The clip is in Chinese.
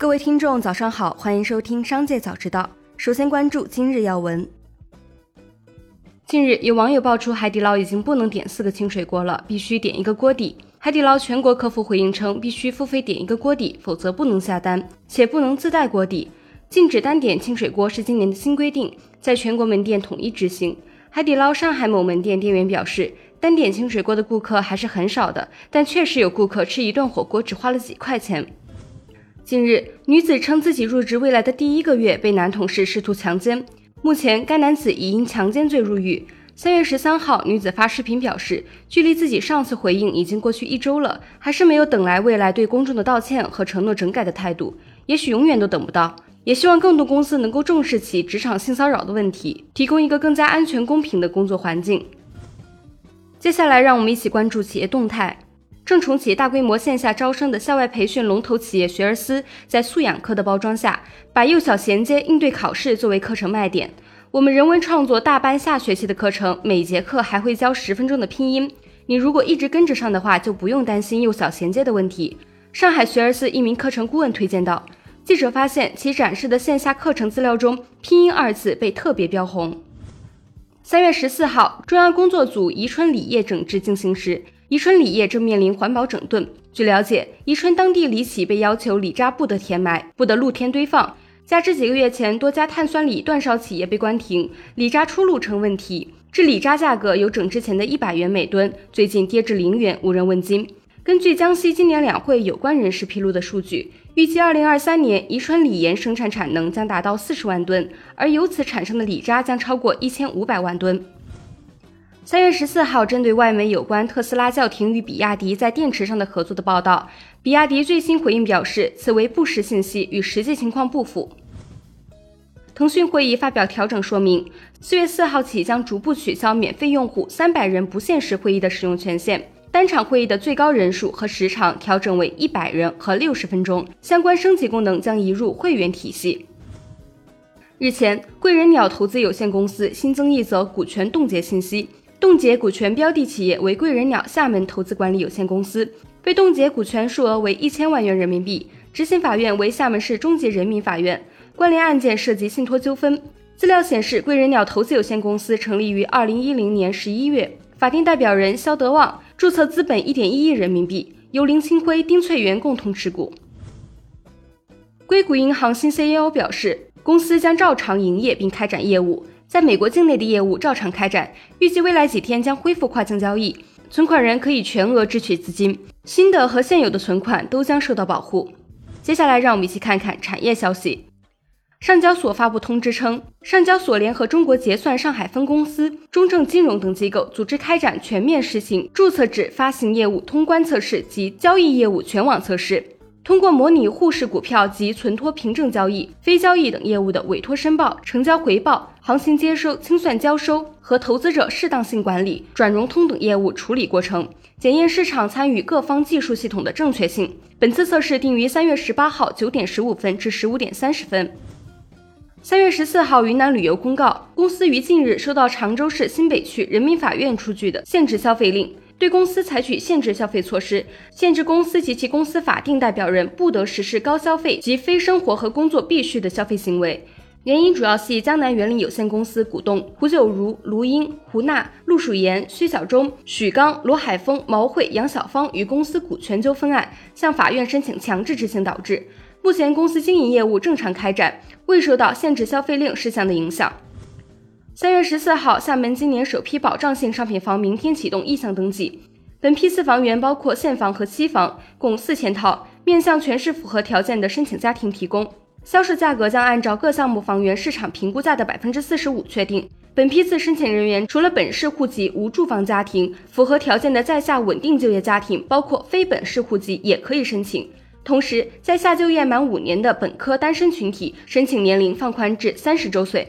各位听众，早上好，欢迎收听《商界早知道》。首先关注今日要闻。近日，有网友爆出海底捞已经不能点四个清水锅了，必须点一个锅底。海底捞全国客服回应称，必须付费点一个锅底，否则不能下单，且不能自带锅底。禁止单点清水锅是今年的新规定，在全国门店统一执行。海底捞上海某门店店员表示，单点清水锅的顾客还是很少的，但确实有顾客吃一顿火锅只花了几块钱。近日，女子称自己入职未来的第一个月被男同事试图强奸，目前该男子已因强奸罪入狱。三月十三号，女子发视频表示，距离自己上次回应已经过去一周了，还是没有等来未来对公众的道歉和承诺整改的态度，也许永远都等不到。也希望更多公司能够重视起职场性骚扰的问题，提供一个更加安全公平的工作环境。接下来，让我们一起关注企业动态。正重启大规模线下招生的校外培训龙头企业学而思，在素养课的包装下，把幼小衔接应对考试作为课程卖点。我们人文创作大班下学期的课程，每节课还会教十分钟的拼音。你如果一直跟着上的话，就不用担心幼小衔接的问题。上海学而思一名课程顾问推荐道：“记者发现，其展示的线下课程资料中，拼音二字被特别标红。”三月十四号，中央工作组宜春锂业整治进行时。宜春锂业正面临环保整顿。据了解，宜春当地锂企被要求锂渣不得填埋，不得露天堆放。加之几个月前多家碳酸锂断烧企业被关停，锂渣出路成问题。至锂渣价格由整之前的一百元每吨，最近跌至零元，无人问津。根据江西今年两会有关人士披露的数据，预计二零二三年宜春锂盐生产产能将达到四十万吨，而由此产生的锂渣将超过一千五百万吨。三月十四号，针对外媒有关特斯拉叫停与比亚迪在电池上的合作的报道，比亚迪最新回应表示，此为不实信息，与实际情况不符。腾讯会议发表调整说明，四月四号起将逐步取消免费用户三百人不限时会议的使用权限，单场会议的最高人数和时长调整为一百人和六十分钟，相关升级功能将移入会员体系。日前，贵人鸟投资有限公司新增一则股权冻结信息。冻结股权标的企业为贵人鸟厦门投资管理有限公司，被冻结股权数额为一千万元人民币。执行法院为厦门市中级人民法院。关联案件涉及信托纠纷。资料显示，贵人鸟投资有限公司成立于二零一零年十一月，法定代表人肖德旺，注册资本一点一亿人民币，由林清辉、丁翠元共同持股。硅谷银行新 CEO 表示，公司将照常营业并开展业务。在美国境内的业务照常开展，预计未来几天将恢复跨境交易，存款人可以全额支取资金，新的和现有的存款都将受到保护。接下来，让我们一起看看产业消息。上交所发布通知称，上交所联合中国结算上海分公司、中证金融等机构，组织开展全面实行注册制发行业务通关测试及交易业务全网测试。通过模拟沪市股票及存托凭证交易、非交易等业务的委托申报、成交回报、行情接收、清算交收和投资者适当性管理、转融通等业务处理过程，检验市场参与各方技术系统的正确性。本次测试定于三月十八号九点十五分至十五点三十分。三月十四号，云南旅游公告，公司于近日收到常州市新北区人民法院出具的限制消费令。对公司采取限制消费措施，限制公司及其公司法定代表人不得实施高消费及非生活和工作必需的消费行为。原因主要系江南园林有限公司股东胡九如、卢英、胡娜、陆曙岩、薛小忠、许刚、罗海峰、毛慧、杨小芳与公司股权纠纷案向法院申请强制执行导致。目前公司经营业务正常开展，未受到限制消费令事项的影响。三月十四号，厦门今年首批保障性商品房明天启动意向登记。本批次房源包括现房和期房，共四千套，面向全市符合条件的申请家庭提供。销售价格将按照各项目房源市场评估价的百分之四十五确定。本批次申请人员除了本市户籍无住房家庭，符合条件的在厦稳定就业家庭，包括非本市户籍也可以申请。同时，在厦就业满五年的本科单身群体，申请年龄放宽至三十周岁。